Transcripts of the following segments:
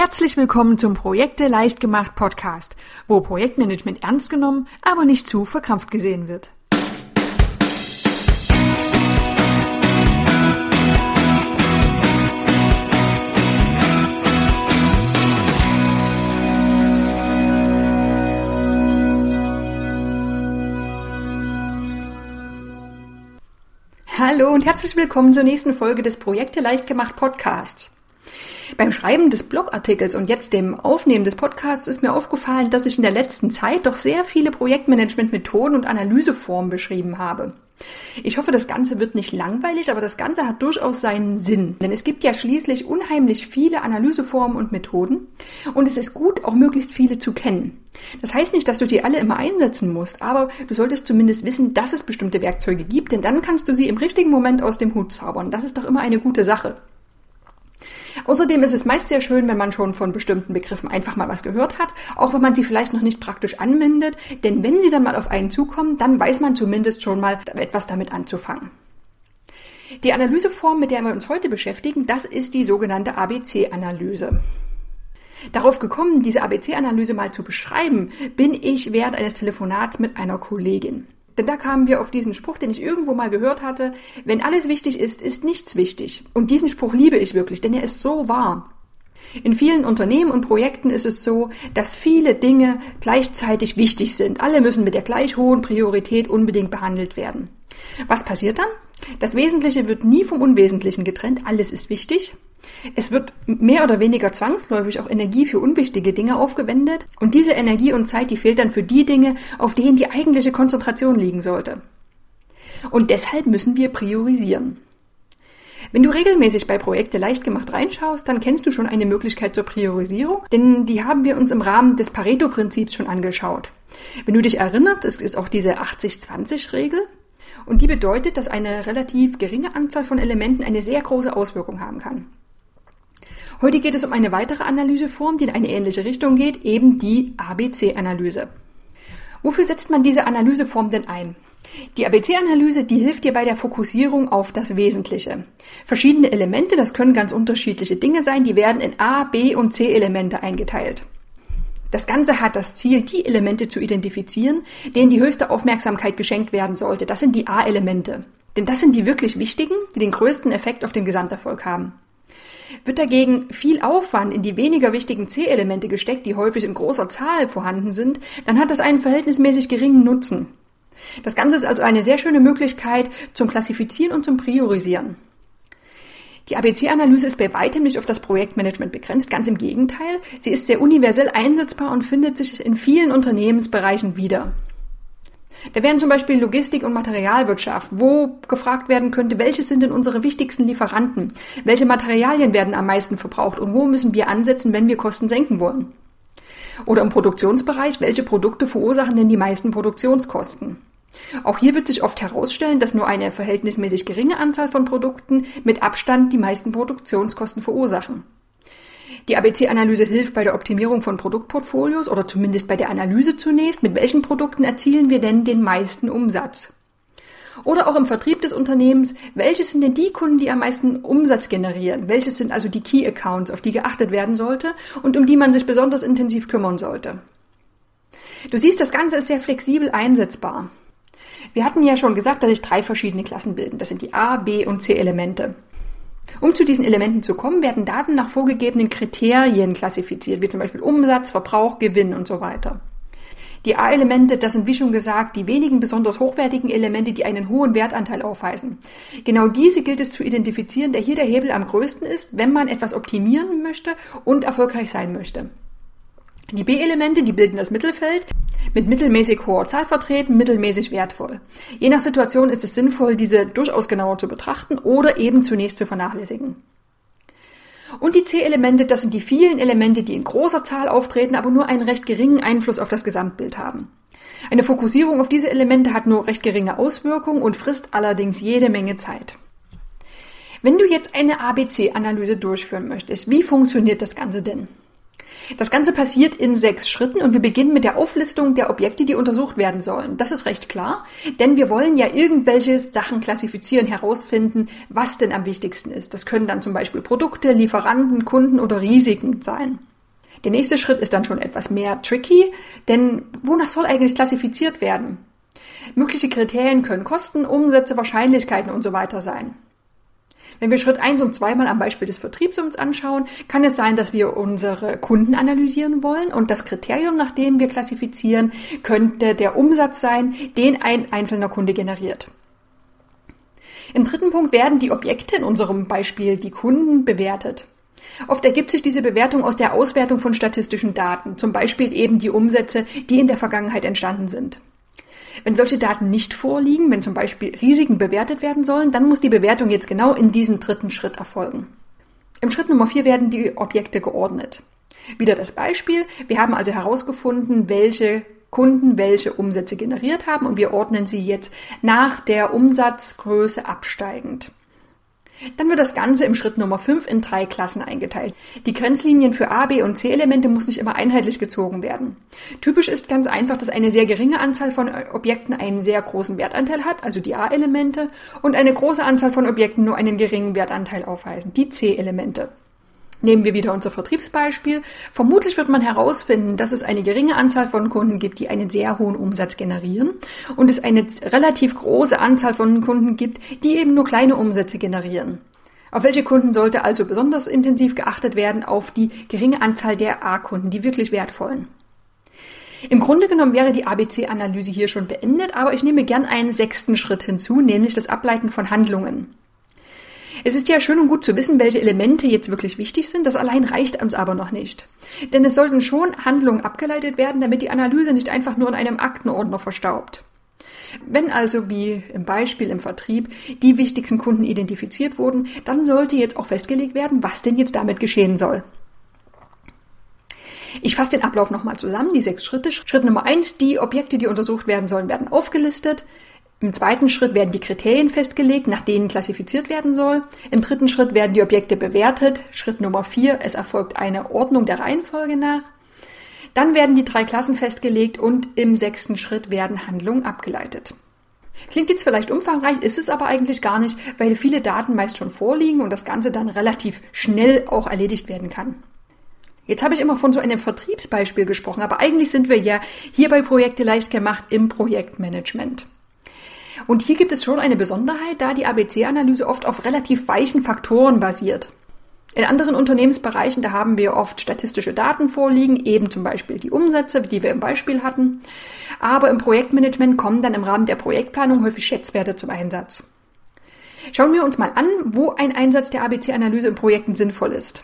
Herzlich willkommen zum Projekte leicht gemacht Podcast, wo Projektmanagement ernst genommen, aber nicht zu verkrampft gesehen wird. Hallo und herzlich willkommen zur nächsten Folge des Projekte leicht gemacht Podcasts. Beim Schreiben des Blogartikels und jetzt dem Aufnehmen des Podcasts ist mir aufgefallen, dass ich in der letzten Zeit doch sehr viele Projektmanagement-Methoden und Analyseformen beschrieben habe. Ich hoffe, das Ganze wird nicht langweilig, aber das Ganze hat durchaus seinen Sinn. Denn es gibt ja schließlich unheimlich viele Analyseformen und Methoden und es ist gut, auch möglichst viele zu kennen. Das heißt nicht, dass du die alle immer einsetzen musst, aber du solltest zumindest wissen, dass es bestimmte Werkzeuge gibt, denn dann kannst du sie im richtigen Moment aus dem Hut zaubern. Das ist doch immer eine gute Sache. Außerdem ist es meist sehr schön, wenn man schon von bestimmten Begriffen einfach mal was gehört hat, auch wenn man sie vielleicht noch nicht praktisch anwendet, denn wenn sie dann mal auf einen zukommen, dann weiß man zumindest schon mal etwas damit anzufangen. Die Analyseform, mit der wir uns heute beschäftigen, das ist die sogenannte ABC-Analyse. Darauf gekommen, diese ABC-Analyse mal zu beschreiben, bin ich während eines Telefonats mit einer Kollegin. Denn da kamen wir auf diesen Spruch, den ich irgendwo mal gehört hatte, wenn alles wichtig ist, ist nichts wichtig. Und diesen Spruch liebe ich wirklich, denn er ist so wahr. In vielen Unternehmen und Projekten ist es so, dass viele Dinge gleichzeitig wichtig sind. Alle müssen mit der gleich hohen Priorität unbedingt behandelt werden. Was passiert dann? Das Wesentliche wird nie vom Unwesentlichen getrennt. Alles ist wichtig. Es wird mehr oder weniger zwangsläufig auch Energie für unwichtige Dinge aufgewendet und diese Energie und Zeit, die fehlt dann für die Dinge, auf denen die eigentliche Konzentration liegen sollte. Und deshalb müssen wir priorisieren. Wenn du regelmäßig bei Projekte leicht gemacht reinschaust, dann kennst du schon eine Möglichkeit zur Priorisierung, denn die haben wir uns im Rahmen des Pareto-Prinzips schon angeschaut. Wenn du dich erinnerst, es ist auch diese 80-20-Regel und die bedeutet, dass eine relativ geringe Anzahl von Elementen eine sehr große Auswirkung haben kann. Heute geht es um eine weitere Analyseform, die in eine ähnliche Richtung geht, eben die ABC-Analyse. Wofür setzt man diese Analyseform denn ein? Die ABC-Analyse, die hilft dir bei der Fokussierung auf das Wesentliche. Verschiedene Elemente, das können ganz unterschiedliche Dinge sein, die werden in A, B und C Elemente eingeteilt. Das Ganze hat das Ziel, die Elemente zu identifizieren, denen die höchste Aufmerksamkeit geschenkt werden sollte. Das sind die A-Elemente. Denn das sind die wirklich wichtigen, die den größten Effekt auf den Gesamterfolg haben. Wird dagegen viel Aufwand in die weniger wichtigen C-Elemente gesteckt, die häufig in großer Zahl vorhanden sind, dann hat das einen verhältnismäßig geringen Nutzen. Das Ganze ist also eine sehr schöne Möglichkeit zum Klassifizieren und zum Priorisieren. Die ABC-Analyse ist bei weitem nicht auf das Projektmanagement begrenzt, ganz im Gegenteil. Sie ist sehr universell einsetzbar und findet sich in vielen Unternehmensbereichen wieder. Da wären zum Beispiel Logistik und Materialwirtschaft, wo gefragt werden könnte, welche sind denn unsere wichtigsten Lieferanten? Welche Materialien werden am meisten verbraucht und wo müssen wir ansetzen, wenn wir Kosten senken wollen? Oder im Produktionsbereich, welche Produkte verursachen denn die meisten Produktionskosten? Auch hier wird sich oft herausstellen, dass nur eine verhältnismäßig geringe Anzahl von Produkten mit Abstand die meisten Produktionskosten verursachen. Die ABC-Analyse hilft bei der Optimierung von Produktportfolios oder zumindest bei der Analyse zunächst, mit welchen Produkten erzielen wir denn den meisten Umsatz. Oder auch im Vertrieb des Unternehmens, welche sind denn die Kunden, die am meisten Umsatz generieren? Welches sind also die Key Accounts, auf die geachtet werden sollte und um die man sich besonders intensiv kümmern sollte? Du siehst, das Ganze ist sehr flexibel einsetzbar. Wir hatten ja schon gesagt, dass sich drei verschiedene Klassen bilden. Das sind die A, B und C Elemente. Um zu diesen Elementen zu kommen, werden Daten nach vorgegebenen Kriterien klassifiziert, wie zum Beispiel Umsatz, Verbrauch, Gewinn und so weiter. Die A-Elemente, das sind wie schon gesagt die wenigen besonders hochwertigen Elemente, die einen hohen Wertanteil aufweisen. Genau diese gilt es zu identifizieren, da hier der Hebel am größten ist, wenn man etwas optimieren möchte und erfolgreich sein möchte. Die B-Elemente, die bilden das Mittelfeld, mit mittelmäßig hoher Zahl vertreten, mittelmäßig wertvoll. Je nach Situation ist es sinnvoll, diese durchaus genauer zu betrachten oder eben zunächst zu vernachlässigen. Und die C-Elemente, das sind die vielen Elemente, die in großer Zahl auftreten, aber nur einen recht geringen Einfluss auf das Gesamtbild haben. Eine Fokussierung auf diese Elemente hat nur recht geringe Auswirkungen und frisst allerdings jede Menge Zeit. Wenn du jetzt eine ABC-Analyse durchführen möchtest, wie funktioniert das Ganze denn? Das Ganze passiert in sechs Schritten und wir beginnen mit der Auflistung der Objekte, die untersucht werden sollen. Das ist recht klar, denn wir wollen ja irgendwelche Sachen klassifizieren, herausfinden, was denn am wichtigsten ist. Das können dann zum Beispiel Produkte, Lieferanten, Kunden oder Risiken sein. Der nächste Schritt ist dann schon etwas mehr tricky, denn wonach soll eigentlich klassifiziert werden? Mögliche Kriterien können Kosten, Umsätze, Wahrscheinlichkeiten und so weiter sein. Wenn wir Schritt 1 und 2 mal am Beispiel des Vertriebs uns anschauen, kann es sein, dass wir unsere Kunden analysieren wollen und das Kriterium, nach dem wir klassifizieren, könnte der Umsatz sein, den ein einzelner Kunde generiert. Im dritten Punkt werden die Objekte, in unserem Beispiel die Kunden, bewertet. Oft ergibt sich diese Bewertung aus der Auswertung von statistischen Daten, zum Beispiel eben die Umsätze, die in der Vergangenheit entstanden sind. Wenn solche Daten nicht vorliegen, wenn zum Beispiel Risiken bewertet werden sollen, dann muss die Bewertung jetzt genau in diesem dritten Schritt erfolgen. Im Schritt Nummer vier werden die Objekte geordnet. Wieder das Beispiel. Wir haben also herausgefunden, welche Kunden welche Umsätze generiert haben und wir ordnen sie jetzt nach der Umsatzgröße absteigend. Dann wird das Ganze im Schritt Nummer 5 in drei Klassen eingeteilt. Die Grenzlinien für A, B und C-Elemente muss nicht immer einheitlich gezogen werden. Typisch ist ganz einfach, dass eine sehr geringe Anzahl von Objekten einen sehr großen Wertanteil hat, also die A-Elemente, und eine große Anzahl von Objekten nur einen geringen Wertanteil aufweisen, die C-Elemente. Nehmen wir wieder unser Vertriebsbeispiel. Vermutlich wird man herausfinden, dass es eine geringe Anzahl von Kunden gibt, die einen sehr hohen Umsatz generieren und es eine relativ große Anzahl von Kunden gibt, die eben nur kleine Umsätze generieren. Auf welche Kunden sollte also besonders intensiv geachtet werden? Auf die geringe Anzahl der A-Kunden, die wirklich wertvollen. Im Grunde genommen wäre die ABC-Analyse hier schon beendet, aber ich nehme gern einen sechsten Schritt hinzu, nämlich das Ableiten von Handlungen. Es ist ja schön und gut zu wissen, welche Elemente jetzt wirklich wichtig sind. Das allein reicht uns aber noch nicht. Denn es sollten schon Handlungen abgeleitet werden, damit die Analyse nicht einfach nur in einem Aktenordner verstaubt. Wenn also, wie im Beispiel im Vertrieb, die wichtigsten Kunden identifiziert wurden, dann sollte jetzt auch festgelegt werden, was denn jetzt damit geschehen soll. Ich fasse den Ablauf nochmal zusammen, die sechs Schritte. Schritt Nummer eins, die Objekte, die untersucht werden sollen, werden aufgelistet. Im zweiten Schritt werden die Kriterien festgelegt, nach denen klassifiziert werden soll. Im dritten Schritt werden die Objekte bewertet. Schritt Nummer vier, es erfolgt eine Ordnung der Reihenfolge nach. Dann werden die drei Klassen festgelegt und im sechsten Schritt werden Handlungen abgeleitet. Klingt jetzt vielleicht umfangreich, ist es aber eigentlich gar nicht, weil viele Daten meist schon vorliegen und das Ganze dann relativ schnell auch erledigt werden kann. Jetzt habe ich immer von so einem Vertriebsbeispiel gesprochen, aber eigentlich sind wir ja hier bei Projekte leicht gemacht im Projektmanagement. Und hier gibt es schon eine Besonderheit, da die ABC-Analyse oft auf relativ weichen Faktoren basiert. In anderen Unternehmensbereichen, da haben wir oft statistische Daten vorliegen, eben zum Beispiel die Umsätze, die wir im Beispiel hatten. Aber im Projektmanagement kommen dann im Rahmen der Projektplanung häufig Schätzwerte zum Einsatz. Schauen wir uns mal an, wo ein Einsatz der ABC-Analyse in Projekten sinnvoll ist.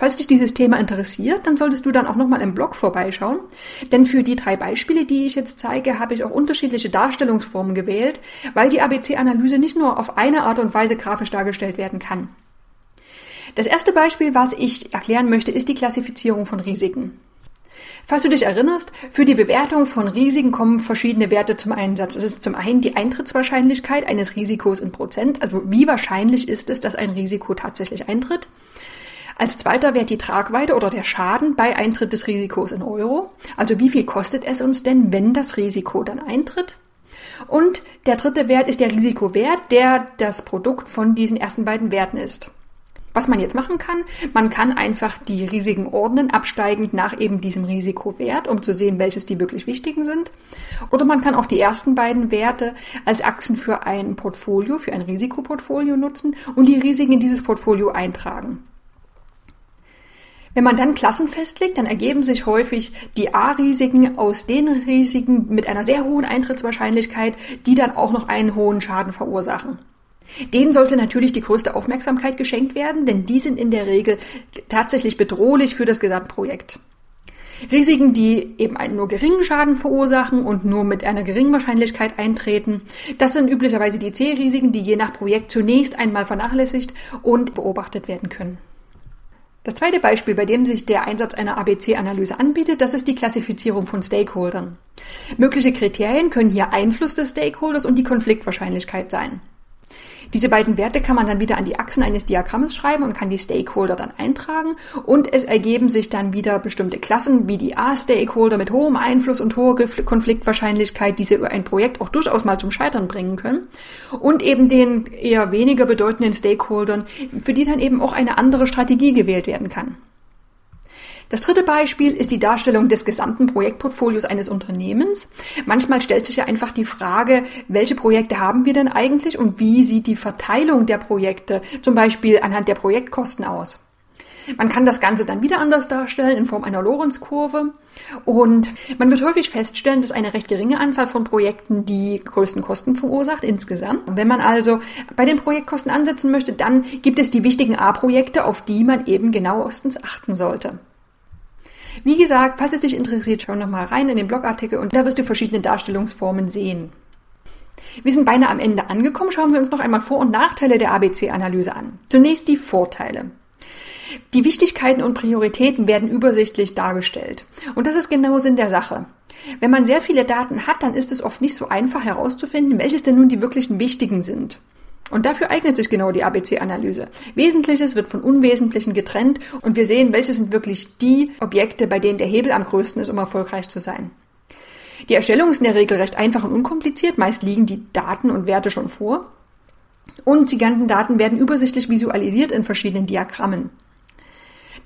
Falls dich dieses Thema interessiert, dann solltest du dann auch nochmal im Blog vorbeischauen. Denn für die drei Beispiele, die ich jetzt zeige, habe ich auch unterschiedliche Darstellungsformen gewählt, weil die ABC-Analyse nicht nur auf eine Art und Weise grafisch dargestellt werden kann. Das erste Beispiel, was ich erklären möchte, ist die Klassifizierung von Risiken. Falls du dich erinnerst, für die Bewertung von Risiken kommen verschiedene Werte zum Einsatz. Es ist zum einen die Eintrittswahrscheinlichkeit eines Risikos in Prozent, also wie wahrscheinlich ist es, dass ein Risiko tatsächlich eintritt. Als zweiter Wert die Tragweite oder der Schaden bei Eintritt des Risikos in Euro. Also wie viel kostet es uns denn, wenn das Risiko dann eintritt? Und der dritte Wert ist der Risikowert, der das Produkt von diesen ersten beiden Werten ist. Was man jetzt machen kann, man kann einfach die Risiken ordnen, absteigend nach eben diesem Risikowert, um zu sehen, welches die wirklich wichtigen sind. Oder man kann auch die ersten beiden Werte als Achsen für ein Portfolio, für ein Risikoportfolio nutzen und die Risiken in dieses Portfolio eintragen. Wenn man dann Klassen festlegt, dann ergeben sich häufig die A-Risiken aus den Risiken mit einer sehr hohen Eintrittswahrscheinlichkeit, die dann auch noch einen hohen Schaden verursachen. Denen sollte natürlich die größte Aufmerksamkeit geschenkt werden, denn die sind in der Regel tatsächlich bedrohlich für das Gesamtprojekt. Risiken, die eben einen nur geringen Schaden verursachen und nur mit einer geringen Wahrscheinlichkeit eintreten, das sind üblicherweise die C-Risiken, die je nach Projekt zunächst einmal vernachlässigt und beobachtet werden können. Das zweite Beispiel, bei dem sich der Einsatz einer ABC-Analyse anbietet, das ist die Klassifizierung von Stakeholdern. Mögliche Kriterien können hier Einfluss des Stakeholders und die Konfliktwahrscheinlichkeit sein. Diese beiden Werte kann man dann wieder an die Achsen eines Diagramms schreiben und kann die Stakeholder dann eintragen und es ergeben sich dann wieder bestimmte Klassen wie die A-Stakeholder mit hohem Einfluss und hoher Konfliktwahrscheinlichkeit, die sie ein Projekt auch durchaus mal zum Scheitern bringen können und eben den eher weniger bedeutenden Stakeholdern, für die dann eben auch eine andere Strategie gewählt werden kann. Das dritte Beispiel ist die Darstellung des gesamten Projektportfolios eines Unternehmens. Manchmal stellt sich ja einfach die Frage, welche Projekte haben wir denn eigentlich und wie sieht die Verteilung der Projekte zum Beispiel anhand der Projektkosten aus? Man kann das Ganze dann wieder anders darstellen in Form einer Lorenz-Kurve. Und man wird häufig feststellen, dass eine recht geringe Anzahl von Projekten die größten Kosten verursacht insgesamt. Und wenn man also bei den Projektkosten ansetzen möchte, dann gibt es die wichtigen A-Projekte, auf die man eben genauestens achten sollte. Wie gesagt, falls es dich interessiert, schau nochmal rein in den Blogartikel und da wirst du verschiedene Darstellungsformen sehen. Wir sind beinahe am Ende angekommen. Schauen wir uns noch einmal Vor- und Nachteile der ABC-Analyse an. Zunächst die Vorteile. Die Wichtigkeiten und Prioritäten werden übersichtlich dargestellt. Und das ist genau Sinn der Sache. Wenn man sehr viele Daten hat, dann ist es oft nicht so einfach herauszufinden, welches denn nun die wirklichen wichtigen sind. Und dafür eignet sich genau die ABC-Analyse. Wesentliches wird von Unwesentlichen getrennt und wir sehen, welche sind wirklich die Objekte, bei denen der Hebel am größten ist, um erfolgreich zu sein. Die Erstellung ist in der Regel recht einfach und unkompliziert. Meist liegen die Daten und Werte schon vor. Und die ganzen Daten werden übersichtlich visualisiert in verschiedenen Diagrammen.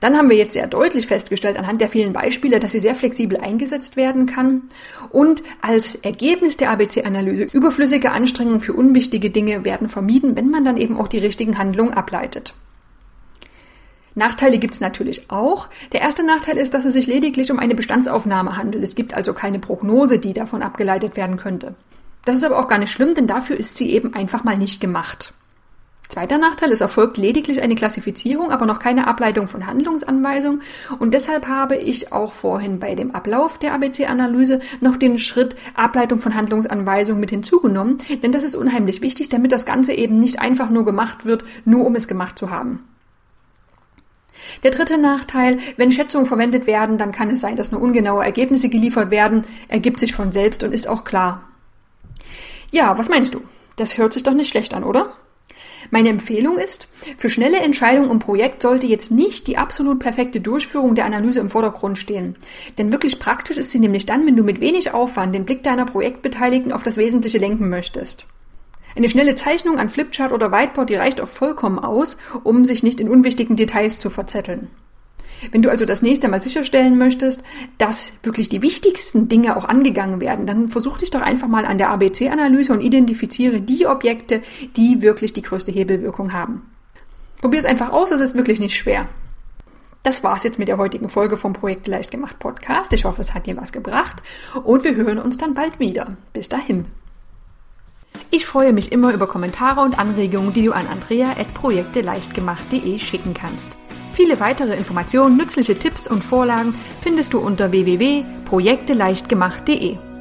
Dann haben wir jetzt sehr deutlich festgestellt anhand der vielen Beispiele, dass sie sehr flexibel eingesetzt werden kann und als Ergebnis der ABC-Analyse überflüssige Anstrengungen für unwichtige Dinge werden vermieden, wenn man dann eben auch die richtigen Handlungen ableitet. Nachteile gibt es natürlich auch. Der erste Nachteil ist, dass es sich lediglich um eine Bestandsaufnahme handelt. Es gibt also keine Prognose, die davon abgeleitet werden könnte. Das ist aber auch gar nicht schlimm, denn dafür ist sie eben einfach mal nicht gemacht. Zweiter Nachteil, es erfolgt lediglich eine Klassifizierung, aber noch keine Ableitung von Handlungsanweisungen. Und deshalb habe ich auch vorhin bei dem Ablauf der ABC-Analyse noch den Schritt Ableitung von Handlungsanweisungen mit hinzugenommen. Denn das ist unheimlich wichtig, damit das Ganze eben nicht einfach nur gemacht wird, nur um es gemacht zu haben. Der dritte Nachteil, wenn Schätzungen verwendet werden, dann kann es sein, dass nur ungenaue Ergebnisse geliefert werden, ergibt sich von selbst und ist auch klar. Ja, was meinst du? Das hört sich doch nicht schlecht an, oder? Meine Empfehlung ist, für schnelle Entscheidungen im Projekt sollte jetzt nicht die absolut perfekte Durchführung der Analyse im Vordergrund stehen. Denn wirklich praktisch ist sie nämlich dann, wenn du mit wenig Aufwand den Blick deiner Projektbeteiligten auf das Wesentliche lenken möchtest. Eine schnelle Zeichnung an Flipchart oder Whiteboard, die reicht oft vollkommen aus, um sich nicht in unwichtigen Details zu verzetteln. Wenn du also das nächste Mal sicherstellen möchtest, dass wirklich die wichtigsten Dinge auch angegangen werden, dann versuch dich doch einfach mal an der ABC-Analyse und identifiziere die Objekte, die wirklich die größte Hebelwirkung haben. Probier es einfach aus, es ist wirklich nicht schwer. Das war's jetzt mit der heutigen Folge vom Projekt Leicht gemacht Podcast. Ich hoffe, es hat dir was gebracht und wir hören uns dann bald wieder. Bis dahin. Ich freue mich immer über Kommentare und Anregungen, die du an andrea.projekteleichtgemacht.de schicken kannst. Viele weitere Informationen, nützliche Tipps und Vorlagen findest du unter www.projekteleichtgemacht.de.